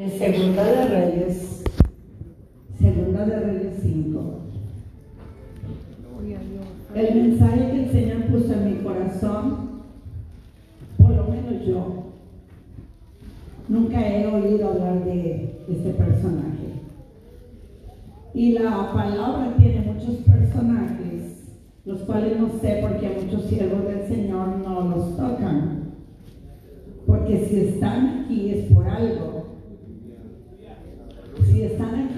En Segunda de Reyes, Segunda de Reyes 5. El mensaje que el Señor puso en mi corazón, por lo menos yo, nunca he oído hablar de este personaje. Y la palabra tiene muchos personajes, los cuales no sé por qué muchos siervos del Señor no los tocan. Porque si están aquí es por algo.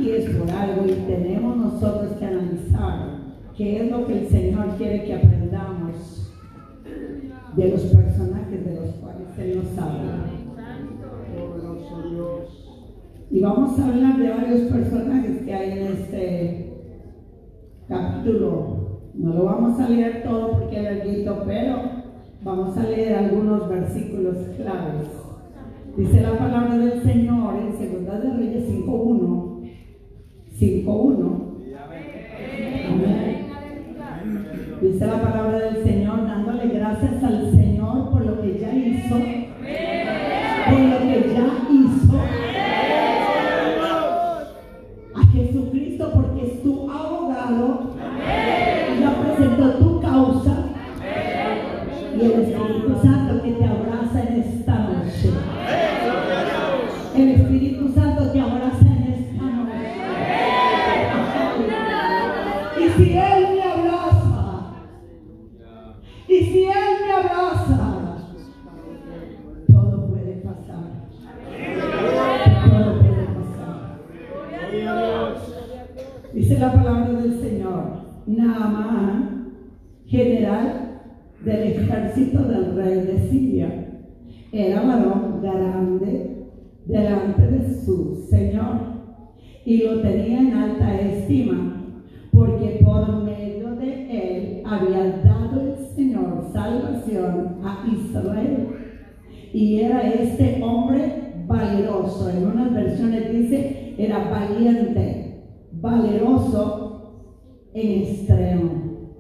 Aquí es por algo y tenemos nosotros que analizar qué es lo que el Señor quiere que aprendamos de los personajes de los cuales Él nos habla. Y vamos a hablar de varios personajes que hay en este capítulo. No lo vamos a leer todo porque es larguito, pero vamos a leer algunos versículos claves. Dice la palabra del Señor en Segunda de Reyes 5.1. 5.1. Amén. Dice la palabra del Señor dándole gracias al Señor por lo que ya hizo. Por lo que ya hizo. A Jesucristo porque es tu abogado. Ya presentó tu causa. Y el Espíritu Santo que te abraza en esta noche. El Espíritu Santo te abraza si Él me abraza, y si Él me abraza, todo puede pasar. Todo puede pasar. Dice la palabra del Señor, Naamán, general del ejército del rey de Siria, era varón grande delante de su Señor y lo tenía en alta estima, porque a Israel. Y era este hombre valeroso. En unas versiones dice, era valiente, valeroso en extremo,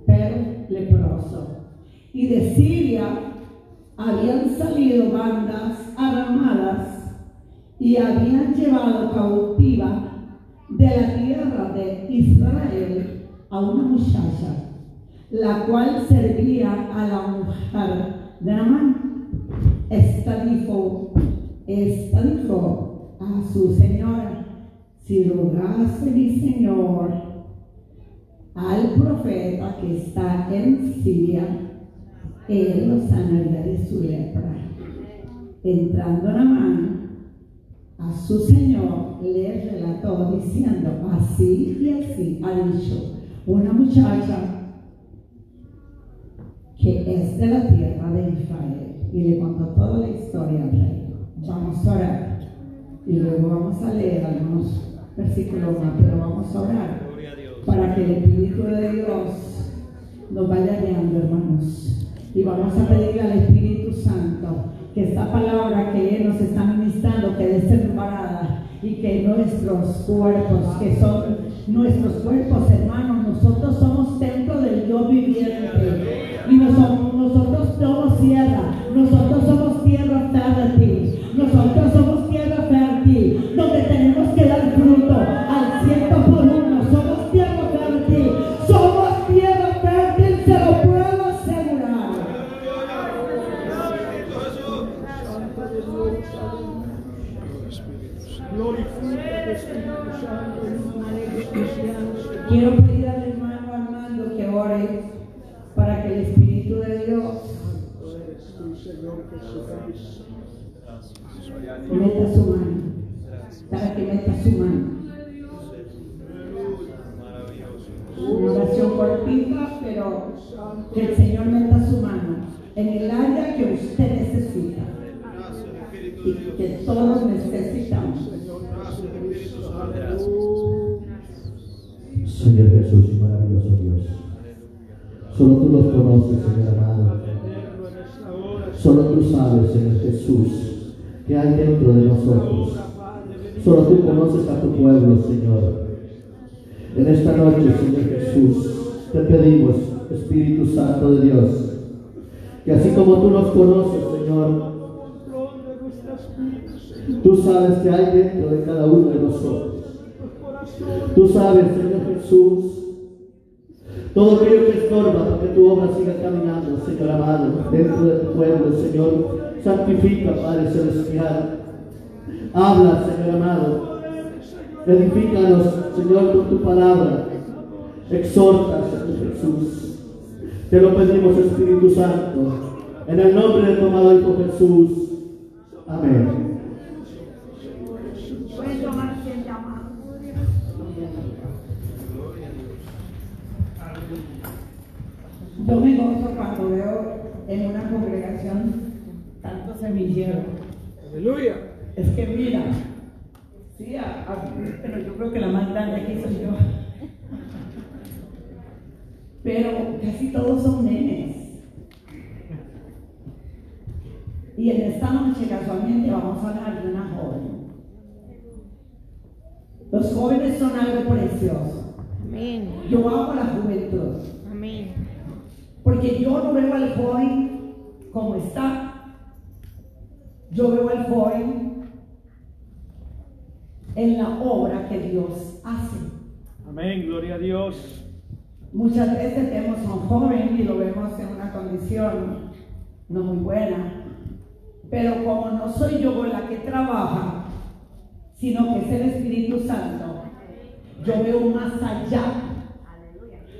pero leproso. Y de Siria habían salido bandas armadas y habían llevado cautiva de la tierra de Israel a una muchacha, la cual servía a la mujer de Amán. Esta dijo, esta dijo a su señora, si rogase mi señor al profeta que está en Siria, él lo sanaría de su lepra. Entrando Namán a su señor, le relató diciendo, así y así ha dicho una muchacha que es de la tierra. Y le contó toda la historia al rey. Vamos a orar. Y luego vamos a leer algunos versículos más, pero vamos a orar para que el Espíritu de Dios nos vaya guiando, hermanos. Y vamos a pedirle al Espíritu Santo que esta palabra que Él nos está ministrando quede separada y que nuestros cuerpos, que son nuestros cuerpos, hermanos, nosotros somos templo del Dios viviente. Y nosotros Señor Jesús, maravilloso Dios. Solo tú los conoces, Señor amado. Solo tú sabes, Señor Jesús, que hay dentro de nosotros. Solo tú conoces a tu pueblo, Señor. En esta noche, Señor Jesús, te pedimos, Espíritu Santo de Dios, que así como tú nos conoces, Señor, Tú sabes que hay dentro de cada uno de nosotros. Tú sabes, Señor Jesús, todo aquello que estorba para que tu obra siga caminando, Señor amado, dentro de tu pueblo, Señor. Santifica, Padre Celestial. Habla, Señor amado. Edifícanos, Señor, con tu palabra. Exhorta, Señor Jesús. Te lo pedimos, Espíritu Santo, en el nombre de tu amado Hijo Jesús. Amén. Yo me gozo cuando veo en una congregación tanto semillero. Aleluya. Es que mira, sí, pero yo creo que la más grande aquí soy yo. Pero casi todos son nenes. Y en esta noche casualmente vamos a hablar de una joven. Los jóvenes son algo precioso. Amén. Yo amo la juventud. Porque yo no veo al joven como está. Yo veo al joven en la obra que Dios hace. Amén, gloria a Dios. Muchas veces vemos a un joven y lo vemos en una condición no muy buena. Pero como no soy yo la que trabaja, sino que es el Espíritu Santo, yo veo más allá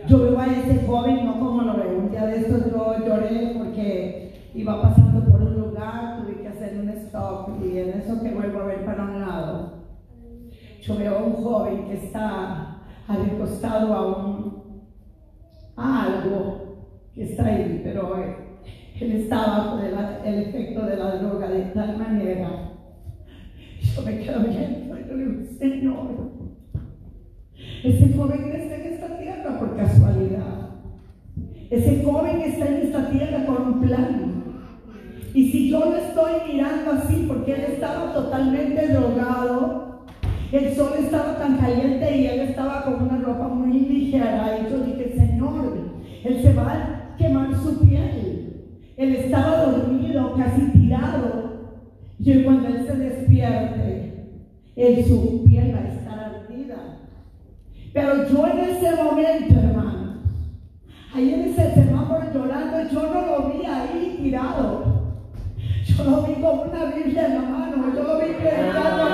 yo veo a ese joven no como lo veo. Día de estos yo lloré porque iba pasando por un lugar, tuve que hacer un stop y en eso que vuelvo a ver para un lado, yo veo a un joven que está recostado a un a algo que está ahí, pero él estaba bajo el efecto de la droga de tal manera. Yo me quedo viendo y le digo, Señor, ese joven está en esta tierra por casualidad. Ese joven está en esta tierra con un plan. Y si yo lo estoy mirando así porque él estaba totalmente drogado, el sol estaba tan caliente y él estaba con una ropa muy ligera, y yo dije, Señor, él se va a quemar su piel. Él estaba dormido, casi tirado. Y cuando él se despierte, en su piel va a estar pero yo en ese momento, hermano, ahí en ese semáforo llorando, yo no lo vi ahí tirado. Yo lo vi con una Biblia en la mano, yo vi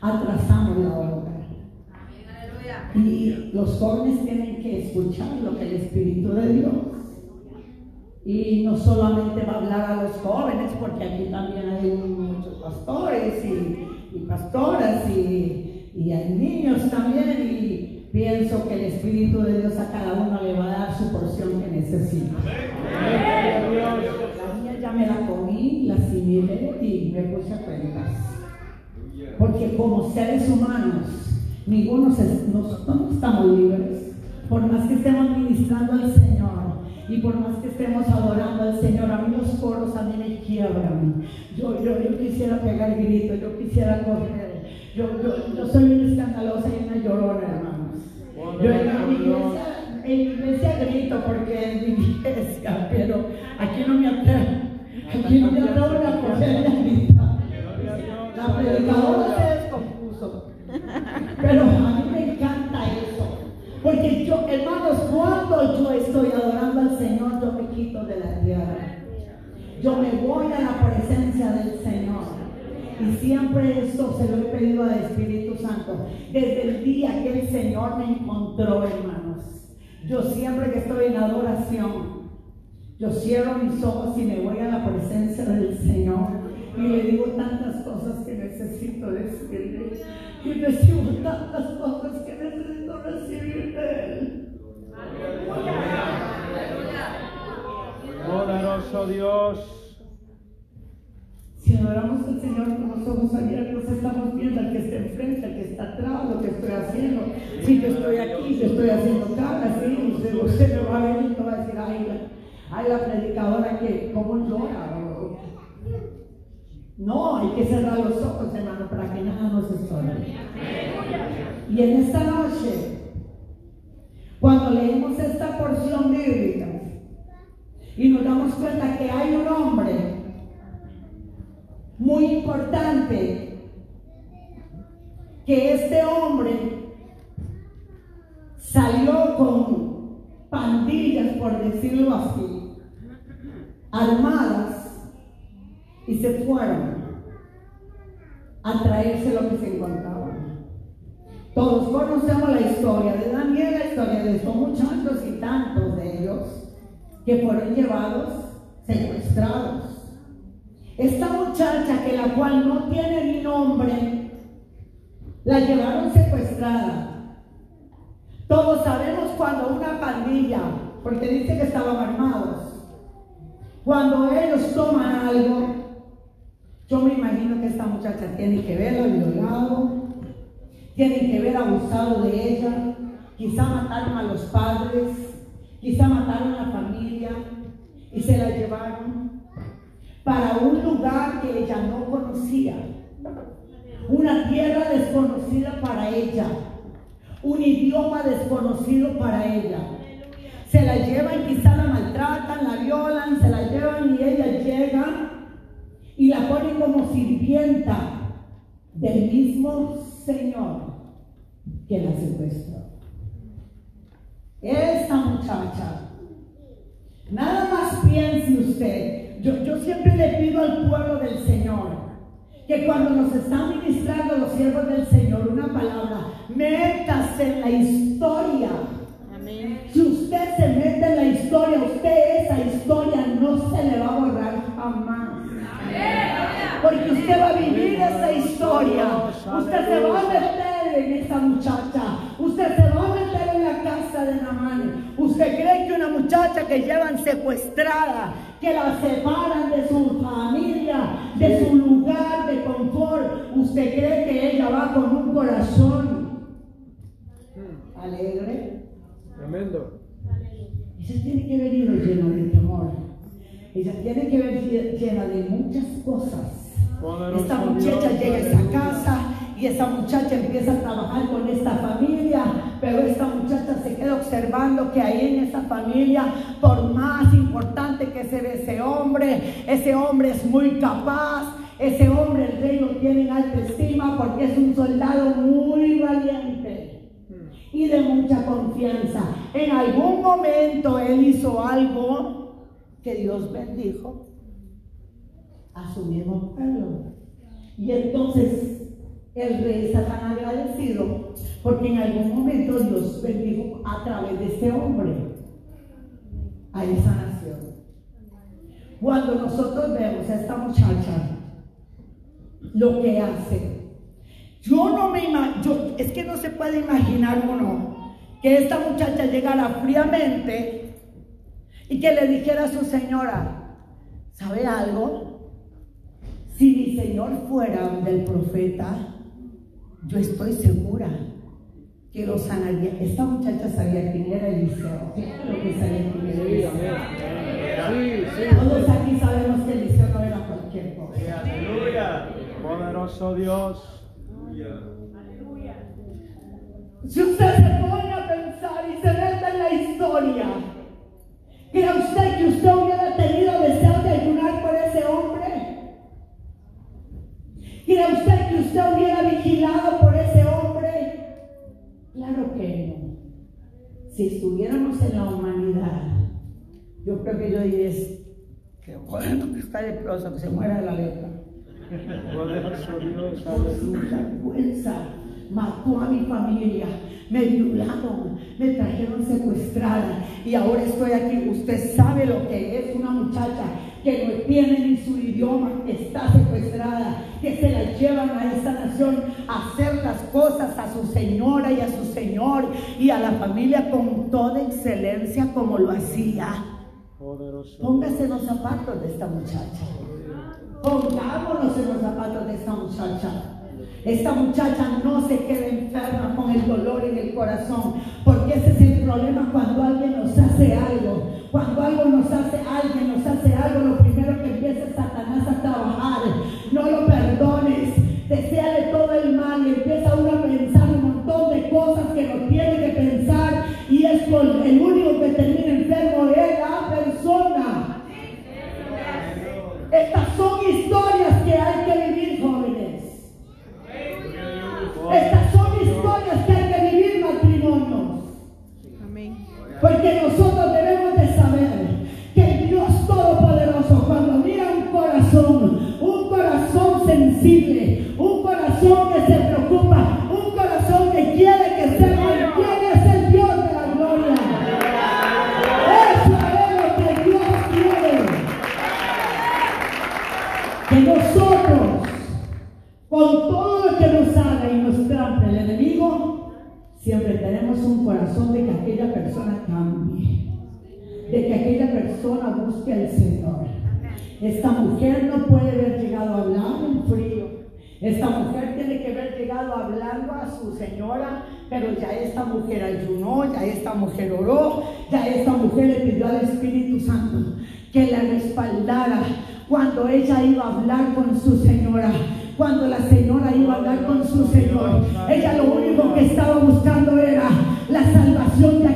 atrasamos la obra. Y los jóvenes tienen que escuchar lo que el Espíritu de Dios y no solamente va a hablar a los jóvenes, porque aquí también hay muchos pastores y, pastoras y, y, hay niños también. Y pienso que el Espíritu de Dios a cada uno le va a dar su porción que necesita. La mía ya me la comí, la asimilé y me puse a cuentas. Porque como seres humanos, ninguno no estamos libres. Por más que estemos ministrando al Señor, y por más que estemos adorando al Señor, a mí los coros a mí me quiebran. Yo, yo, yo quisiera pegar el grito, yo quisiera correr. Yo, yo, yo soy una escandalosa y una llorona, hermanos. Yo en mi iglesia, en iglesia grito porque es mi iglesia, pero aquí no me atrevo. Aquí no me atrevo a coger la predicadora se descompuso. Pero a mí me encanta eso. Porque yo, hermanos, cuando yo estoy adorando al Señor, yo me quito de la tierra. Yo me voy a la presencia del Señor. Y siempre esto se lo he pedido al Espíritu Santo. Desde el día que el Señor me encontró, hermanos. Yo siempre que estoy en adoración, yo cierro mis ojos y me voy a la presencia del Señor. Y le digo tantas necesito decirle. Y recibo tantas cosas que necesito recibir de Él. Poderoso Dios. Si adoramos al Señor con los ojos abiertos, estamos viendo al que está enfrente, al que está atrás, lo que estoy haciendo. Si yo estoy aquí, yo estoy haciendo cara, sí, usted, usted me va a ver y me va a decir, ay, la, ay, la predicadora que, ¿cómo llora? No, hay que cerrar los ojos, hermano, para que nada nos estorbe. Y en esta noche, cuando leemos esta porción bíblica y nos damos cuenta que hay un hombre muy importante, que este hombre salió con pandillas, por decirlo así, armadas se fueron a traerse lo que se encontraba. Todos conocemos la historia de Daniel, la historia de estos muchachos y tantos de ellos que fueron llevados, secuestrados. Esta muchacha, que la cual no tiene ni nombre, la llevaron secuestrada. Todos sabemos cuando una pandilla, porque dice que estaban armados, cuando ellos toman algo, yo me imagino que esta muchacha tiene que verlo violado, tiene que ver abusado de ella, quizá mataron a los padres, quizá mataron a la familia y se la llevaron para un lugar que ella no conocía, una tierra desconocida para ella, un idioma desconocido para ella. Se la llevan, quizá la maltratan, la violan, se la llevan y ella llega y la ponen como sirvienta del mismo Señor que la secuestró. Esta muchacha, nada más piense usted yo, siempre le pido al pueblo del Señor que cuando nos están ministrando los siervos del Señor una palabra, métase en la historia. Si usted se mete en la historia, usted esa historia no se le va a borrar jamás. Porque usted va a vivir esa historia. Usted se va a meter en esa muchacha. Usted se va a meter en la casa de Namán. Usted cree que una muchacha que llevan secuestrada que la separan de su familia, de su lugar de confort. ¿Usted cree que ella va con un corazón alegre? Tremendo. Ella tiene que venir llena de temor. Ella tiene que venir llena de muchas cosas. Esta muchacha llega a esa casa y esa muchacha empieza a trabajar con esta familia, pero esta muchacha se queda observando que ahí en esa familia, por más importante que sea ese hombre, ese hombre es muy capaz, ese hombre el rey lo tiene en alta estima porque es un soldado muy valiente y de mucha confianza. En algún momento él hizo algo que Dios bendijo a su mismo pueblo. Y entonces el rey está tan agradecido porque en algún momento Dios bendijo a través de este hombre a esa nación. Cuando nosotros vemos a esta muchacha, lo que hace, yo no me imagino, es que no se puede imaginar uno que esta muchacha llegara fríamente y que le dijera a su señora, ¿sabe algo? Mi señor fuera del profeta, yo estoy segura que lo sanaría. Esta muchacha sabía quién era Eliseo. Claro que sabía quién era Eliseo. Todos aquí sabemos que Eliseo no era cualquier cosa. Aleluya. Poderoso Dios. Si usted se pone a pensar y se mete en la historia, ¿cree usted que usted hubiera tenido deseo de ayunar por ese hombre? ¿Cree usted hubiera vigilado por ese hombre? Claro que no. Si estuviéramos en la humanidad, yo creo que yo diría, que bueno que está leproso, que se muera la letra. Por vergüenza mató a mi familia, me violaron, me trajeron secuestrada y ahora estoy aquí. Usted sabe lo que es una muchacha que no tiene ni su idioma, que está secuestrada, que se la llevan a esta nación a hacer las cosas a su señora y a su señor y a la familia con toda excelencia como lo hacía. Póngase los zapatos de esta muchacha. Pongámonos en los zapatos de esta muchacha. Esta muchacha no se queda enferma con el dolor en el corazón, porque ese es el problema cuando alguien nos hace algo. Cuando algo nos hace, alguien nos hace algo, lo señora, pero ya esta mujer ayunó, ya esta mujer oró, ya esta mujer le pidió al Espíritu Santo que la respaldara cuando ella iba a hablar con su señora. Cuando la señora iba a hablar con su señor, ella lo único que estaba buscando era la salvación de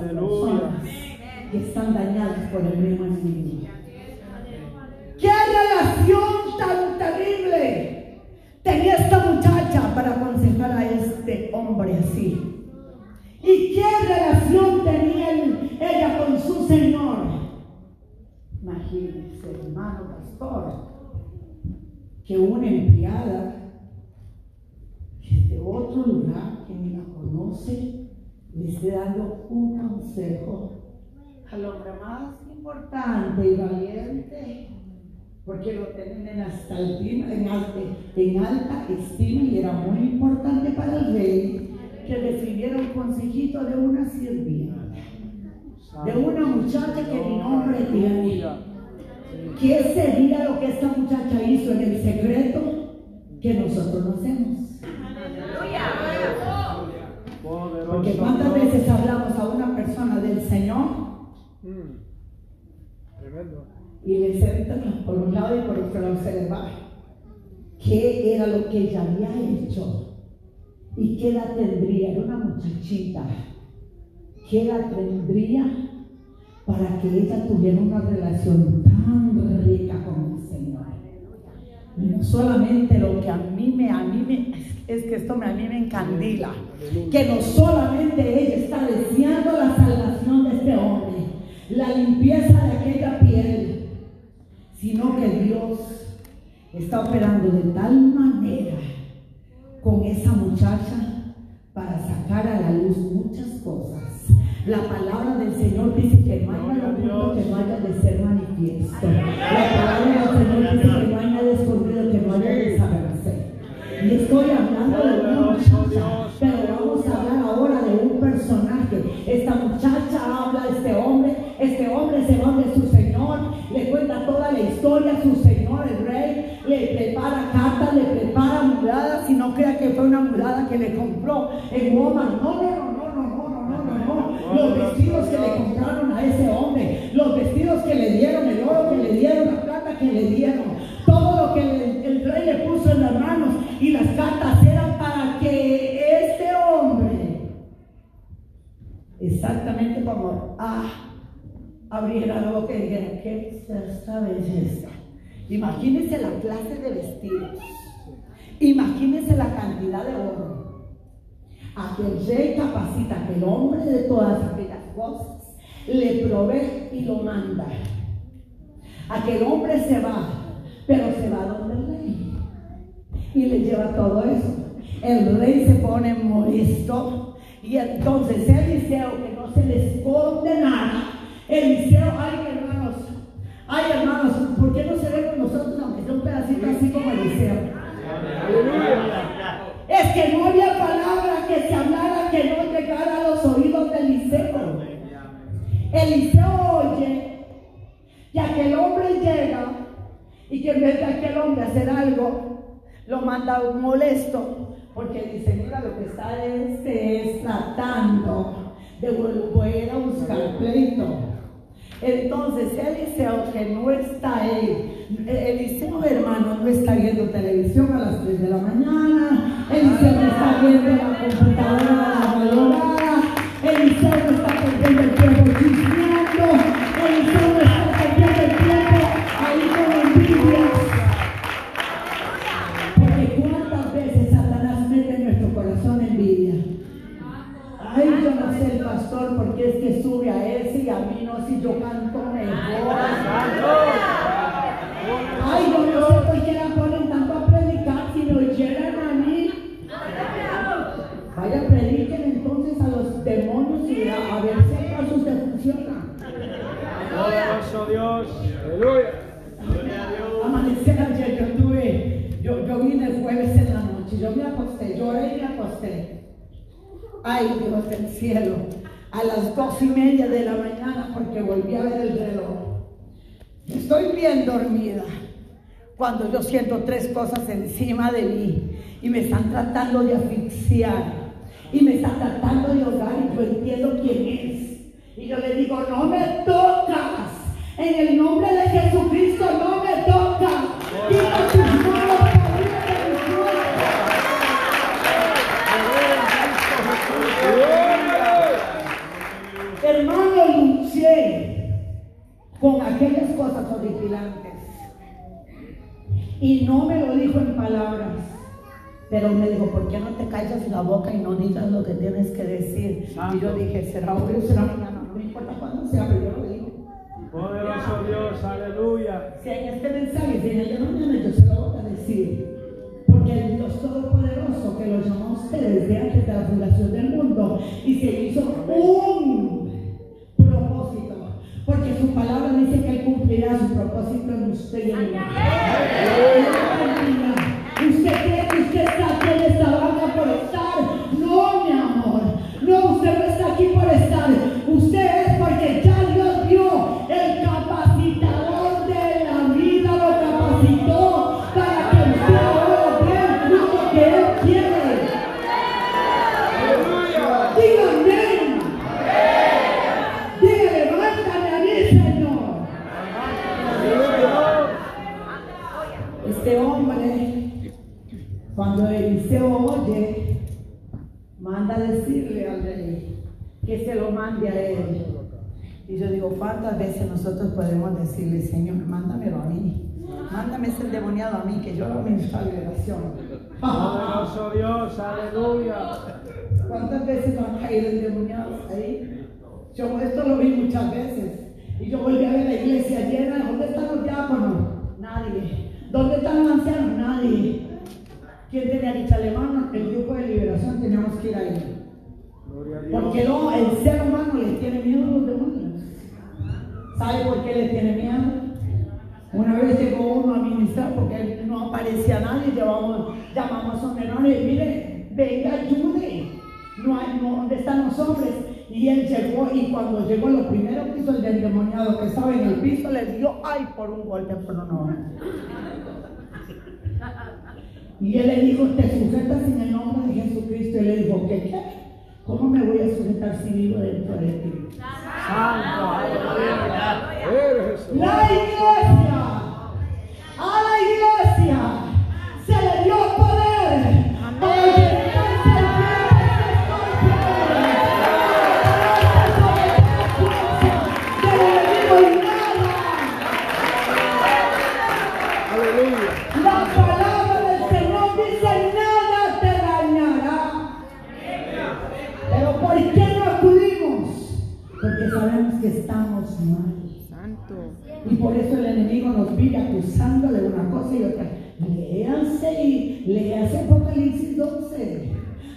personas que están dañadas por el mismo enemigo. ¡Qué relación tan terrible tenía esta muchacha para aconsejar a este hombre así? ¿Y qué relación tenía ella con su Señor? Imagínense, hermano pastor, que una empleada que es de otro lugar que ni la conoce le esté dando un consejo al hombre más importante y valiente, porque lo tienen en, hasta en, alta, en alta estima y era muy importante para el rey que recibiera un consejito de una sirvienta, de una muchacha que ni nombre tiene. ¿Qué sería lo que esta muchacha hizo en el secreto que nosotros no hacemos? Mm. Tremendo. y le sentan por un lado y por otro lado se le va. ¿Qué era lo que ella había hecho? ¿Y qué edad tendría? Era una muchachita. ¿Qué edad tendría para que ella tuviera una relación tan rica con el Señor? Y no solamente lo que a mí me, a mí me, es que esto me, a mí me encandila, que no solamente ella está deseando la salvación de este hombre, la limpieza de aquella piel, sino que Dios está operando de tal manera con esa muchacha para sacar a la luz muchas cosas. La palabra del Señor dice que no oculto que no haya de ser manifiesto. La palabra del Señor dice le prepara muladas, y no crea que fue una mulada que le compró en Walmart. No, no, no, no, no, no, no, no, no. Los vestidos que le compraron a ese hombre, los vestidos que le dieron, el oro que le dieron, la plata que le dieron, todo lo que el rey le puso en las manos y las cartas eran para que este hombre, exactamente como ah, abriera la boca y dijera, ¿qué es esta belleza? Imagínense la clase de vestidos, imagínense la cantidad de oro. A que el rey capacita que el hombre de todas aquellas cosas le provee y lo manda. A que el hombre se va pero se va donde el rey y le lleva todo eso. El rey se pone molesto y entonces Eliseo, que no se le esconde nada, Eliseo, ay hermanos, ay hermanos, ¿por qué no se ve pedacito así como Eliseo? Es que no había palabra que se hablara que no llegara a los oídos de Eliseo. Eliseo oye que aquel hombre llega y que en vez de aquel hombre hacer algo, lo manda molesto porque dice, mira, lo que está este es tratando de volver a buscar pleito. Entonces, Eliseo, que no está ahí, Eliseo, hermano, no está viendo televisión a las 3 de la mañana, Eliseo no está viendo la computadora a la madrugada, Estoy bien dormida cuando yo siento tres cosas encima de mí y me están tratando de asfixiar y me están tratando de ahogar y yo entiendo quién es. Y yo le digo, no me tocas. En el nombre de Jesucristo no me tocas. Con aquellas cosas horripilantes. Y no me lo dijo en palabras, pero me dijo, ¿por qué no te callas la boca y no digas lo que tienes que decir? Y yo dije, será hoy o será mañana, no me importa cuándo sea, pero yo lo digo. Poderoso Dios. Aleluya. Si en este mensaje, si en el de mañana, yo se lo voy a decir. Porque el Dios Todopoderoso que lo llamó a ustedes desde antes de la fundación del mundo y se hizo un Cumplirá su propósito en usted y en mí. Decirle, Señor, mándamelo a mí? Mándame ese endemoniado a mí, que yo lo ministro liberación. Poderoso Dios. Aleluya. ¿Cuántas veces van a caer endemoniados ahí? Yo esto lo vi muchas veces. Y yo volví a ver la iglesia llena. ¿Dónde están los diáconos? Nadie. ¿Dónde están los ancianos? Nadie. ¿Quién tenía que echarle mano? El grupo de liberación teníamos que ir ahí. Porque no, el ser humano le tiene miedo a los demonios. ¿Sabe por qué le tiene miedo? Una vez llegó uno a ministrar porque no aparecía nadie, llevamos, llamamos a un hermano y mire, venga, ayude. No hay, ¿dónde están los hombres? Y él llegó y cuando llegó lo primero que hizo el endemoniado que estaba en el piso le dio, ay, por un golpe, pero no. Y él le dijo, te sujetas en el nombre de Jesucristo. Y le dijo, ¿qué? qué? ¿Cómo me voy a sujetar si vivo dentro de ti? Santo. La iglesia,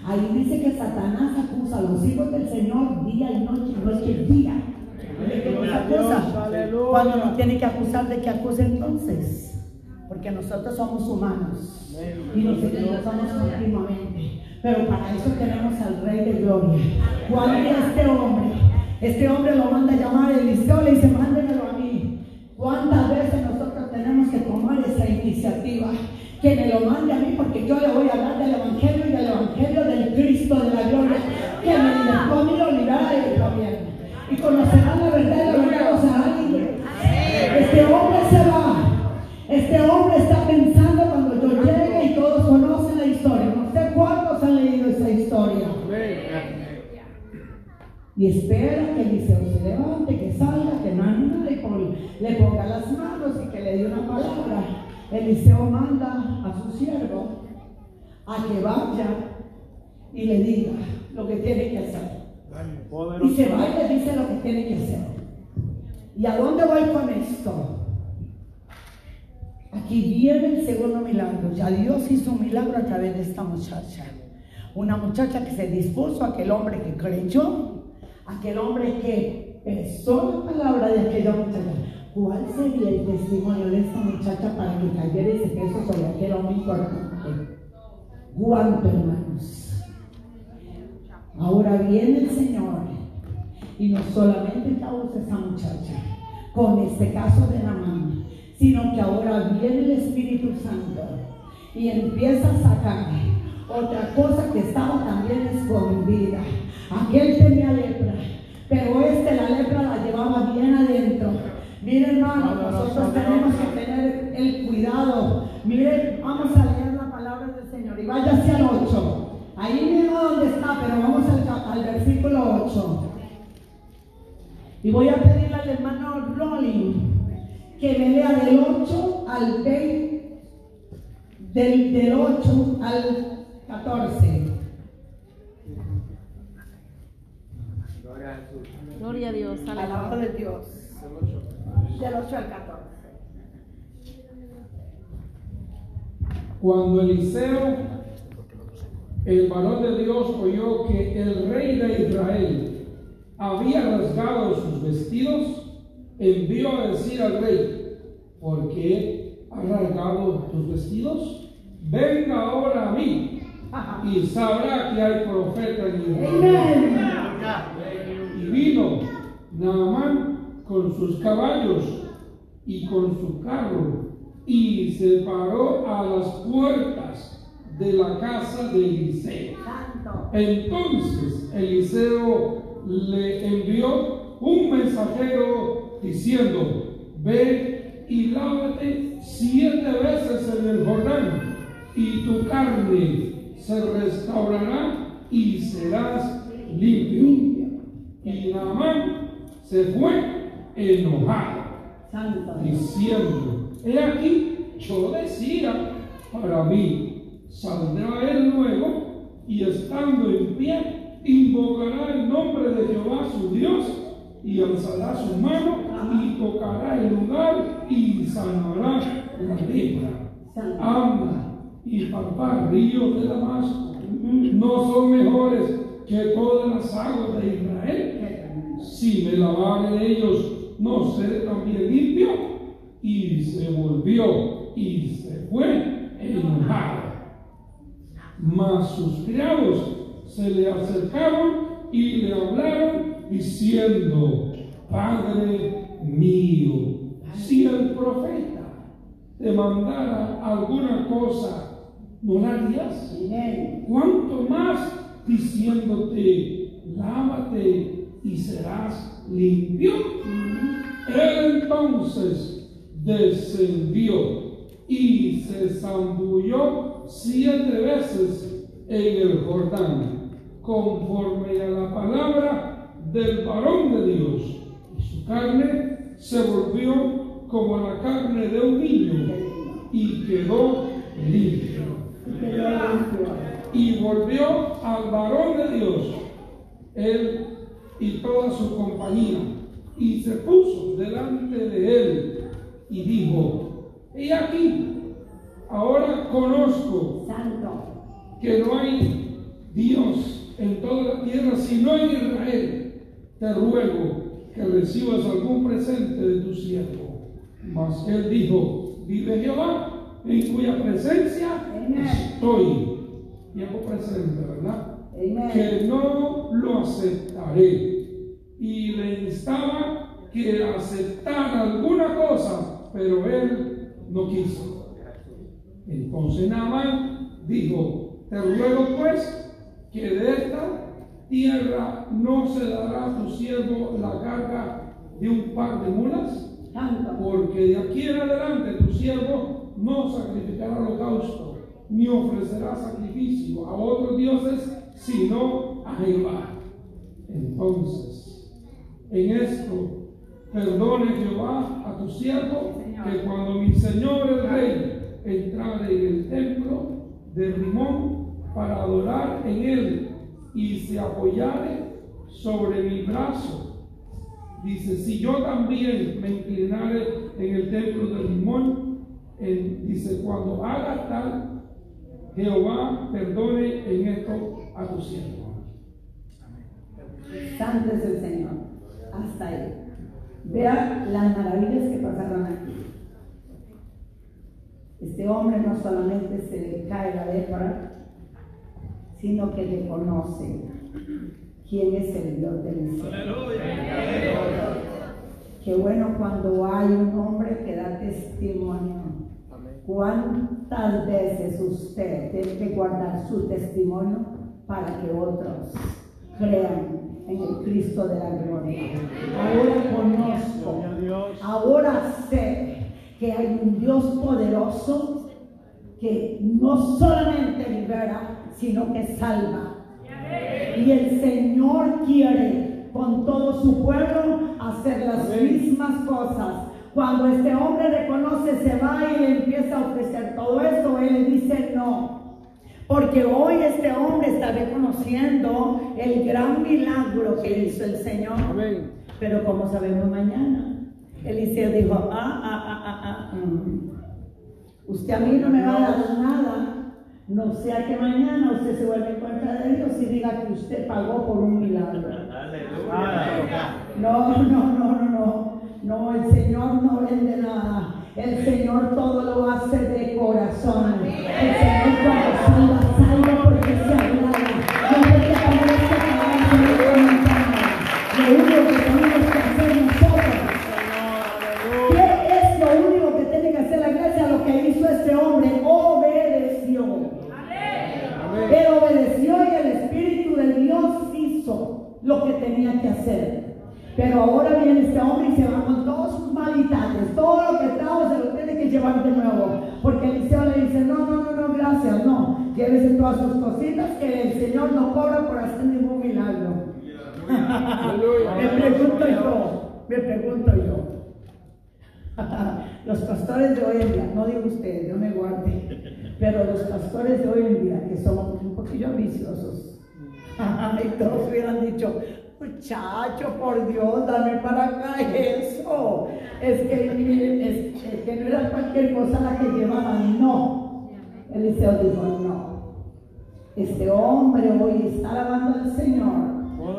Ahí dice que Satanás acusa a los hijos del Señor día y noche, noche y día. ¿De qué acusa? Cuando nos tiene que acusar de que acuse entonces. Porque nosotros somos humanos y nos equivocamos continuamente. Pero para eso tenemos al Rey de Gloria. ¿Cuál es este hombre? Este hombre lo manda a llamar Eliseo, le dice, mándemelo a mí. ¿Cuántas veces nosotros tenemos que tomar esa iniciativa? Que me lo mande a mí porque yo le voy a hablar del Evangelio a que vaya y le diga lo que tiene que hacer. Y se va y le dice lo que tiene que hacer. ¿Y a dónde voy con esto? Aquí viene el segundo milagro. Ya Dios hizo un milagro a través de esta muchacha. Una muchacha que se dispuso, aquel hombre que creyó, aquel hombre que pensó la palabra de aquella muchacha. ¿Cuál sería el testimonio de esta muchacha para que cayera ese peso sobre aquel hombre? ¿Cuánto, hermanos? Ahora viene el Señor y no solamente causa esa muchacha con este caso de Namán, sino que ahora viene el Espíritu Santo y empieza a sacar otra cosa que estaba también escondida. Aquel tenía lepra, pero este la lepra la llevaba bien adentro. Miren, hermano, nosotros tenemos que tener el cuidado. Miren, vamos a leer la palabra del Señor y vaya hacia el 8. Ahí mismo donde está, pero vamos al, al versículo 8. Y voy a pedirle al hermano Rolling que me lea del 8 al 20, del, del 8 al 14. Gloria a Dios. Alabado de Dios. Del 8 al 14. Cuando Eliseo, el varón de Dios, oyó que el rey de Israel había rasgado sus vestidos, envió a decir al rey, ¿por qué has rasgado tus vestidos? Venga ahora a mí y sabrá que hay profeta en Israel. Y vino Naamán con sus caballos y con su carro y se paró a las puertas de la casa de Eliseo. Entonces Eliseo le envió un mensajero diciendo, ve y lávate siete veces en el Jordán y tu carne se restaurará y serás limpio. Y Naamán se fue enojado diciendo, he aquí, yo decía para mí, saldrá él luego y estando en pie, invocará el nombre de Jehová su Dios y alzará su mano y tocará el lugar y sanará la lepra. Anda y papá, ríos de Damasco, no son mejores que todas las aguas de Israel. Si me lavare de ellos, no seré también limpio. Y se volvió y se fue enojado. Mas sus criados se le acercaron y le hablaron diciendo, Padre mío, si el profeta te mandara alguna cosa, ¿no la harías? Cuanto más diciéndote, lávate y serás limpio. Entonces descendió y se zambulló siete veces en el Jordán, conforme a la palabra del varón de Dios. Y su carne se volvió como la carne de un niño y quedó limpio y volvió al varón de Dios, él y toda su compañía, y se puso delante de él y dijo, he aquí, ahora conozco Santo. que no hay Dios en toda la tierra sino en Israel. Te ruego que recibas algún presente de tu siervo. Mas él dijo, vive Jehová, en cuya presencia Amén. estoy. Tiempo presente, ¿verdad? Que no lo aceptaré. Y le instaba que aceptara alguna cosa, pero él no quiso. Entonces Naamán dijo, te ruego pues que de esta tierra no se dará a tu siervo la carga de un par de mulas, porque de aquí en adelante tu siervo no sacrificará holocausto, ni ofrecerá sacrificio a otros dioses, sino a Jehová. Entonces, en esto, perdone Jehová a tu siervo, que cuando mi señor el rey entrare en el templo de Rimón para adorar en él y se apoyare sobre mi brazo, dice, si yo también me inclinare en el templo de Rimón, dice, cuando haga tal, Jehová perdone en esto a tu siervo. Santo es el Señor. Hasta ahí. Vea las maravillas que pasaron aquí. Este hombre no solamente se le cae la lepra, sino que le conoce quién es el Dios del cielo. Qué bueno cuando hay un hombre que da testimonio. ¿Cuántas veces usted tiene que guardar su testimonio para que otros crean en el Cristo de la gloria? Ahora conozco, ahora sé que hay un Dios poderoso que no solamente libera, sino que salva. Y el Señor quiere con todo su pueblo hacer las mismas cosas. Cuando este hombre reconoce, se va y le empieza a ofrecer todo esto, él le dice no. Porque hoy este hombre está reconociendo el gran milagro que hizo el Señor. Pero como sabemos mañana, Eliseo dijo, ah, ah, ah, ah, ah, mm. usted a mí no me va a dar nada, no sea que mañana usted se vuelva en contra de Dios y diga que usted pagó por un milagro. No, no, no, no, no, no, el Señor no vende nada. El Señor todo lo hace de corazón. El Señor cuando Él obedeció y el Espíritu de Dios hizo lo que tenía que hacer. Pero ahora viene este hombre y se va con todos sus malitates, todo lo que trajo se lo tiene que llevar de nuevo. Porque Eliseo le dice, no, no, no, no, gracias, no. Llévese todas sus cositas que el Señor no cobra por hacer ningún milagro. me pregunto yo, me pregunto yo. los pastores de hoy en día, no digo ustedes, no me guarde, pero los pastores de hoy en día que son un poquillo viciosos, y todos hubieran dicho, muchacho, por Dios, dame para acá eso. Es que, es, es que no era cualquier cosa la que llevaban, no. Eliseo dijo, no. Este hombre hoy está alabando al Señor.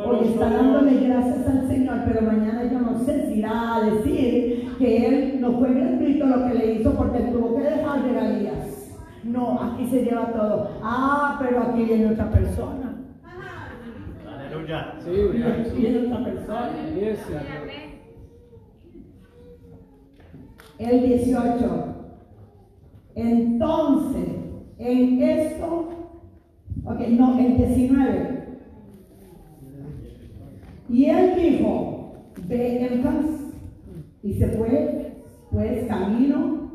Hoy está dándole gracias al Señor, pero mañana yo no sé si irá a decir que él no fue gratuito lo que le hizo porque él tuvo que dejar regalías. No, aquí se lleva todo. Ah, pero aquí viene otra persona. Sí, Aquí viene otra persona. El 18. Entonces, en esto, ok, no, el 19. Y él dijo, ve en paz. Y se fue, pues, camino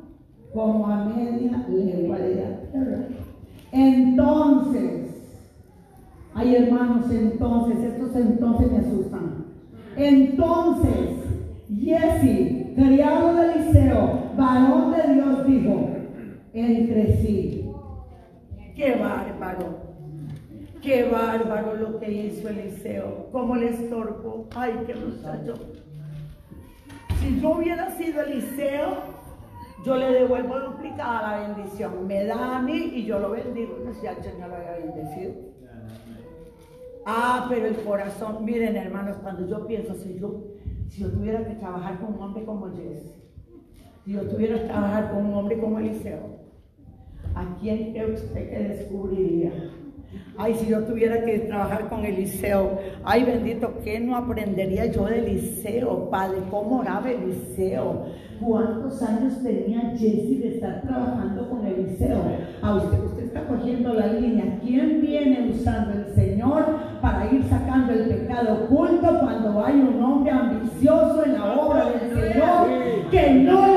como a media legua de la tierra. Entonces, ay hermanos, entonces, estos entonces me asustan. Entonces, Jesse, criado de Eliseo, varón de Dios, dijo entre sí, qué bárbaro, qué bárbaro lo que hizo Eliseo, cómo le estorbó, ay, qué muchacho. Si yo hubiera sido Eliseo, yo le devuelvo duplicada la bendición. Me da a mí y yo lo bendigo. No sé si al Señor lo había bendecido. Ah, pero el corazón, miren hermanos, cuando yo pienso, si yo, si yo tuviera que trabajar con un hombre como Jesse, si yo tuviera que trabajar con un hombre como Eliseo, ¿a quién cree usted que descubriría? Ay, si yo tuviera que trabajar con Eliseo, ay bendito, ¿qué no aprendería yo de Eliseo, padre? ¿Cómo oraba Eliseo? ¿Cuántos años tenía Jesse de estar trabajando con Eliseo? A usted, usted está cogiendo la línea. ¿Quién viene usando el Señor para ir sacando el pecado oculto cuando hay un hombre ambicioso en la obra del Señor que no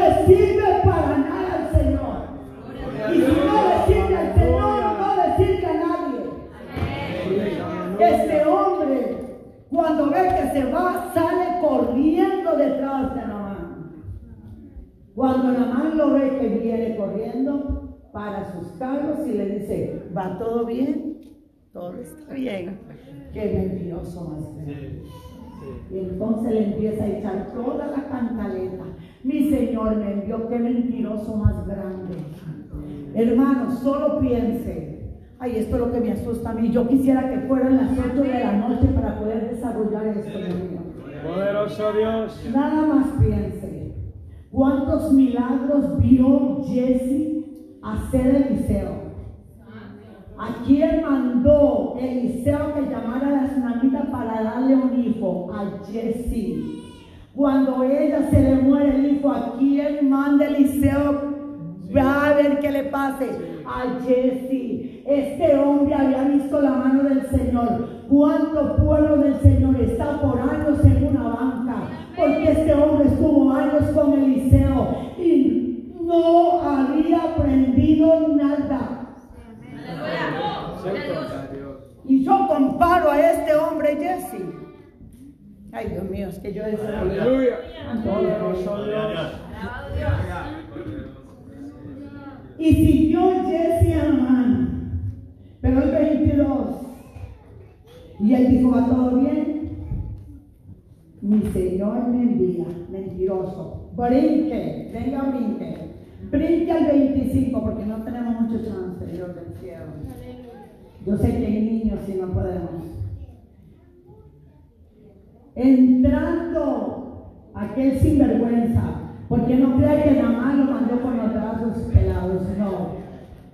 cuando ve que se va, sale corriendo detrás de Namán. Cuando Namán lo ve que viene corriendo, para sus carros y le dice, ¿va todo bien? Todo está bien. Qué mentiroso más. Y entonces le empieza a echar toda la cantaleta. Mi Señor me envió, qué mentiroso más grande. Hermanos, solo piense. Ay, esto es lo que me asusta a mí. Yo quisiera que fueran las 8 de la noche para poder desarrollar esto. Poderoso Dios. Nada más piense. ¿Cuántos milagros vio Jesse hacer Eliseo? ¿A quién mandó Eliseo que llamara a la tsunamita para darle un hijo? A Jesse. Cuando ella se le muere el hijo, ¿a quién manda Eliseo? Va a ver qué le pase. A Jesse. Este hombre había visto la mano del Señor. ¿Cuánto pueblo del Señor está por años en una banca? Porque este hombre estuvo años con Eliseo y no había aprendido nada. Y yo comparo a este hombre Jesse. Ay, Dios mío, es que yo deseo. Aleluya. Y siguió Jesse a Namán. Pero el 22. Y él dijo, ¿va todo bien? Mi Señor me envía, mentiroso. Brinque, venga, brinque. Brinque al 25 porque no tenemos mucho chance, Dios del cielo. Yo sé que hay niños y no podemos. Entrando aquel sinvergüenza, porque no crea que nada más lo mandó con los brazos pelados, no.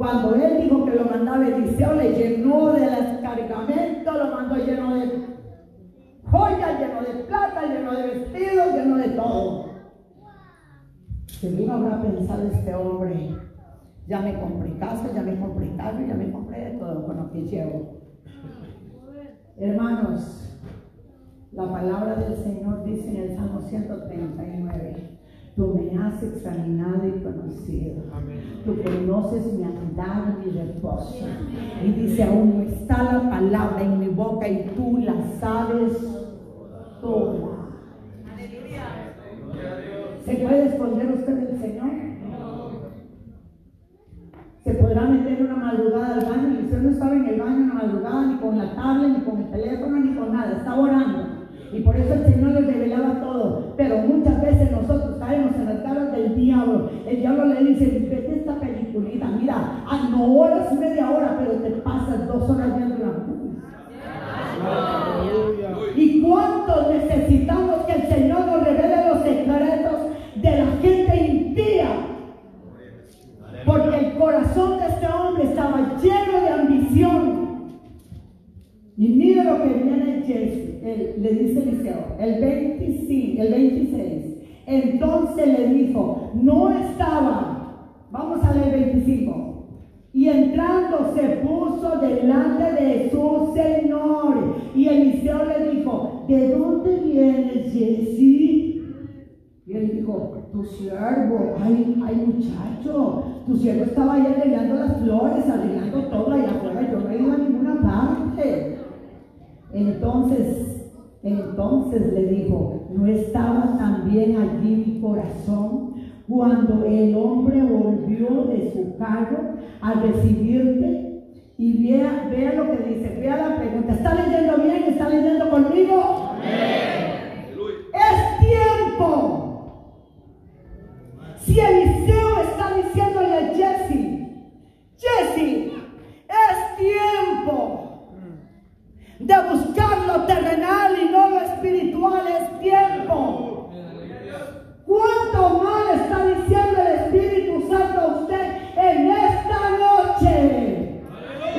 Cuando él dijo que lo mandaba Eliseo, le llenó de cargamento, lo mandó lleno de joyas, lleno de plata, lleno de vestidos, lleno de todo. Según habrá pensado este hombre, ya me compré casa, ya me compré carro, ya me compré de todo con lo que llevo. Hermanos, la palabra del Señor dice en el Salmo 139, tú me has examinado y conocido. Tú conoces mi andar y mi reposo. Y dice, aún no está la palabra en mi boca y tú la sabes toda. ¿Se puede esconder usted del Señor? Se podrá meter una madrugada al baño y usted no estaba en el baño una madrugada, ni con la tablet, ni con el teléfono, ni con nada, está orando. Y por eso el Señor le revelaba todo. Pero muchas veces nosotros del diablo. El diablo le dice, vete esta peliculita, mira, a no horas media hora, pero te pasas dos horas viendo Aleluya. ¿Y cuánto necesitamos que el Señor nos revele los secretos de la gente impía? Porque el corazón de este hombre estaba lleno de ambición. Y mire lo que viene el- le dice Eliseo, el 25, el 26. Entonces le dijo, no estaba, vamos a leer 25. Y entrando se puso delante de su Señor. Y Eliseo le dijo, ¿de dónde vienes, Jesse? Y él dijo, tu siervo, ay, ay muchacho, tu siervo estaba ahí arreglando las flores, arreglando todo allá afuera, yo no ido a ninguna parte. Entonces, entonces le dijo, ¿no estaba también allí mi corazón? Cuando el hombre volvió de su cargo a recibirte, y vea, vea lo que dice, vea la pregunta, ¿está leyendo bien? ¿Está leyendo conmigo? Amén. Es tiempo. Si Eliseo está diciéndole a Jesse, Jesse, es tiempo de buscar ¿Cuánto mal está diciendo el Espíritu Santo a usted en esta noche?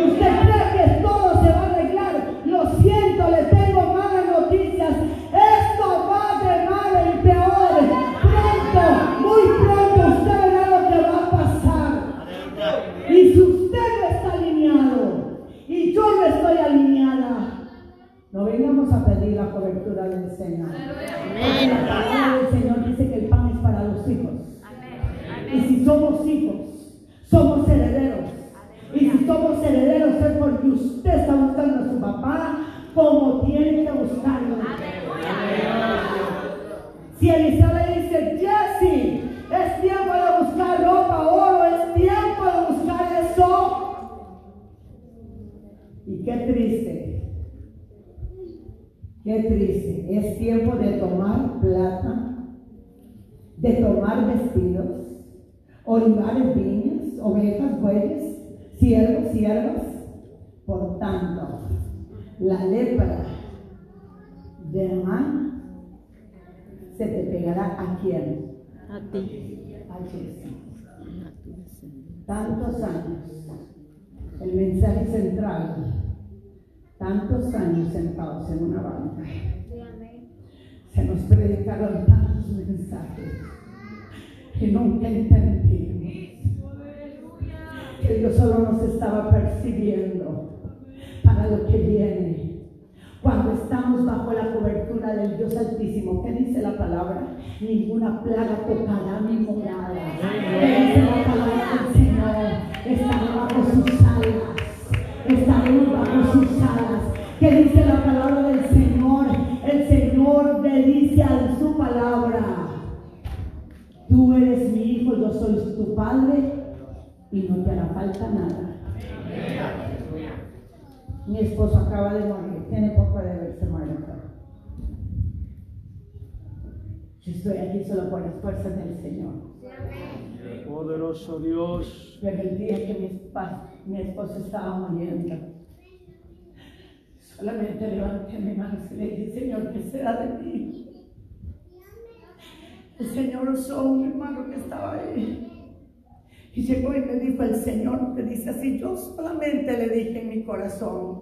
¿Usted cree que todo se va a arreglar? Lo siento, le tengo malas noticias. Esto va de mal en peor. Pronto, muy pronto, usted verá lo que va a pasar. Y si usted no está alineado y yo no estoy alineada, no vengamos a pedir la cobertura del Señor. Señor dice que el pan es para los hijos. Y si somos hijos, somos herederos. Y si somos herederos es porque usted está buscando a su papá como tiene que buscarlo. Si Eliseo le dice, Jesse, es tiempo de buscar ropa, oro, es tiempo de buscar eso. Y qué triste, qué triste. Es tiempo de tomar plata, de tomar vestidos, olivares, viñas, ovejas, bueyes, siervos, siervas. Por tanto, la lepra de Amán se te pegará a quién? A ti. A Jesús. Tantos años, el mensaje central, tantos años sentados en una banca. Se nos predicaron tantos mensajes que nunca entendimos que Dios solo nos estaba percibiendo para lo que viene. Cuando estamos bajo la cobertura del Dios Altísimo, ¿qué dice la palabra? Ninguna plaga tocará mi morada. ¿Qué dice la palabra del Señor? Estaré bajo sus alas. Estaremos bajo sus alas. ¿Qué dice la palabra del Señor? El Señor le dice en su palabra. Tú eres mi hijo, yo soy tu padre y no te hará falta nada. Mi esposo acaba de morir, tiene poco de haberse muerto. Yo estoy aquí solo por las fuerzas del Señor. Poderoso Dios. Pero el día que mi, esposo estaba muriendo, solamente levanté mi mano y le dije, Señor, ¿qué será de mí? El Señor usó un hermano que estaba ahí. Y llegó y me dijo, el Señor te dice así, yo solamente le dije en mi corazón.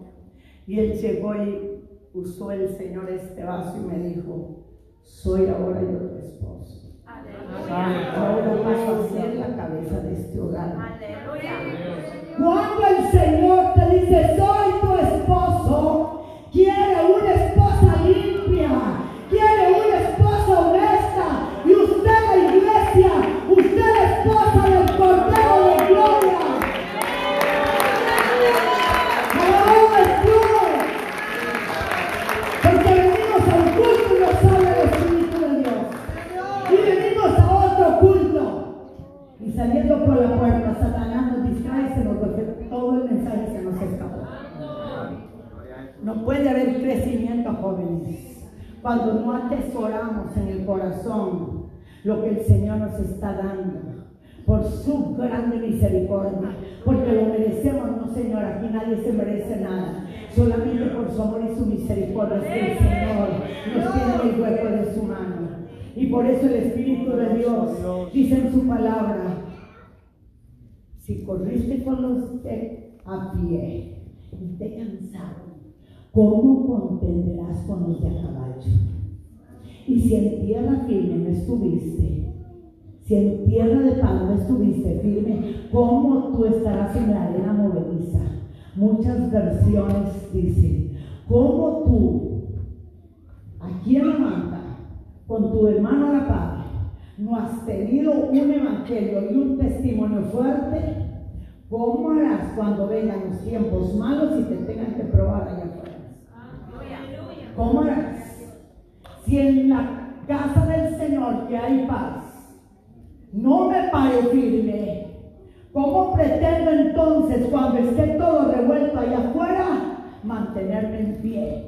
Y él llegó y usó el Señor este vaso y me dijo, soy ahora yo tu esposo. Ahora paso a ser la cabeza de este hogar. Cuando el Señor te dice, soy puede haber crecimiento, jóvenes, cuando no atesoramos en el corazón lo que el Señor nos está dando. Por su grande misericordia, porque lo merecemos, no Señor, aquí nadie se merece nada, solamente por su amor y su misericordia es que el Señor nos tiene en el hueco de su mano. Y por eso el Espíritu de Dios dice en su palabra, si corriste con los de a pie y te cansaron, ¿cómo contenderás con los de a caballo? Y si en tierra firme no estuviste, si en tierra de pan no estuviste firme, ¿cómo tú estarás en la arena movediza? Muchas versiones dicen, ¿cómo tú, aquí en la manta, con tu hermano a la par, no has tenido un evangelio y un testimonio fuerte? ¿Cómo harás cuando vengan los tiempos malos y te tengan que probar allá afuera? ¿Cómo harás? Si en la casa del Señor que hay paz, no me pare firme, ¿cómo pretendo entonces cuando esté todo revuelto allá afuera mantenerme en pie?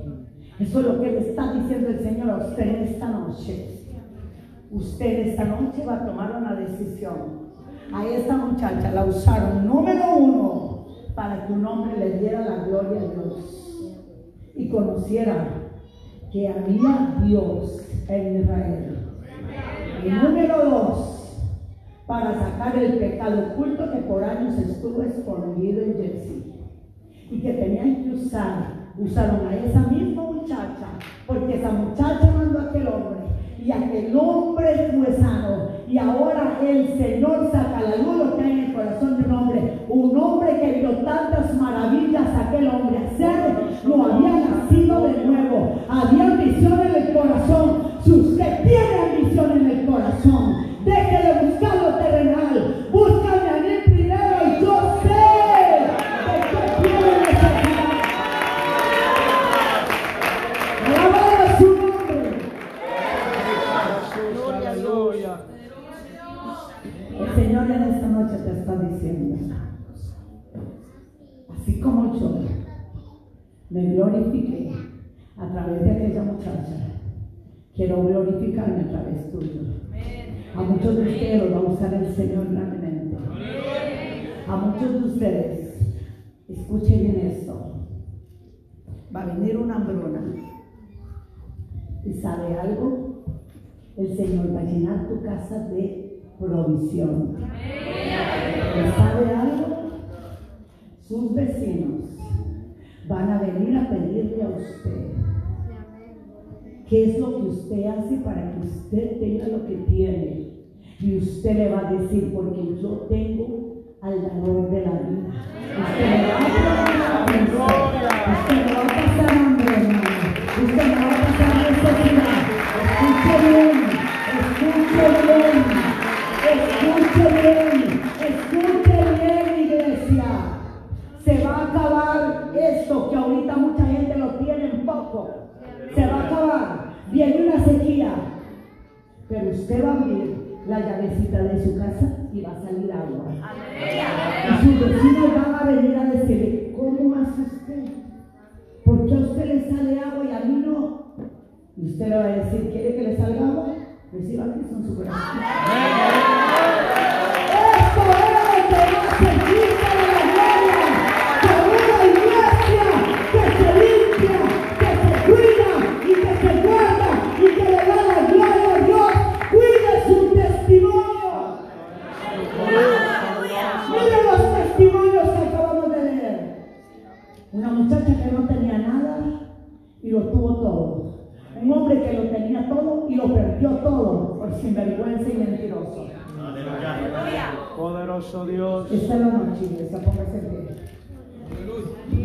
Eso es lo que le está diciendo el Señor a usted esta noche. Usted esta noche va a tomar una decisión. A esta muchacha la usaron número uno para que un hombre le diera la gloria a Dios. Y conociera que había Dios en Israel. Y número dos, para sacar el pecado oculto que por años estuvo escondido en Jesse y que tenían que usar, usaron a esa misma muchacha, porque esa muchacha mandó a aquel hombre y aquel hombre fue sano. Y ahora el Señor saca a la luz lo que hay en el corazón de un hombre, un hombre que vio tantas maravillas aquel hombre hacer, no había nacido había ambición en el corazón. Muchos de ustedes los va a usar el Señor grandemente. A muchos de ustedes, escuchen bien esto, va a venir una hambruna. ¿Y sabe algo? El Señor va a llenar tu casa de provisión. ¿Y sabe algo? Sus vecinos van a venir a pedirle a usted qué es lo que usted hace para que usted tenga lo que tiene. Y usted le va a decir, porque yo tengo al dador de la vida. Usted le va a preguntar, usted le va a pasar hambre. Usted le va a pasar necesidad. Escuche bien, escuche bien, escuche bien, escuche bien, iglesia. Se va a acabar esto que ahorita mucha gente lo tiene en poco. Se va a acabar. Viene una sequía. Pero usted va a abrir la llavecita de su casa y va a salir agua. Y sus vecinos van a venir a decirle, ¿cómo hace usted? ¿Por qué a usted le sale agua y a mí no? Y usted le va a decir, ¿quiere que le salga agua? Reciba a Cristo en su corazón. Sinvergüenza y mentiroso. Poderoso Dios. Esta es la noche, iglesia, póngase en pie.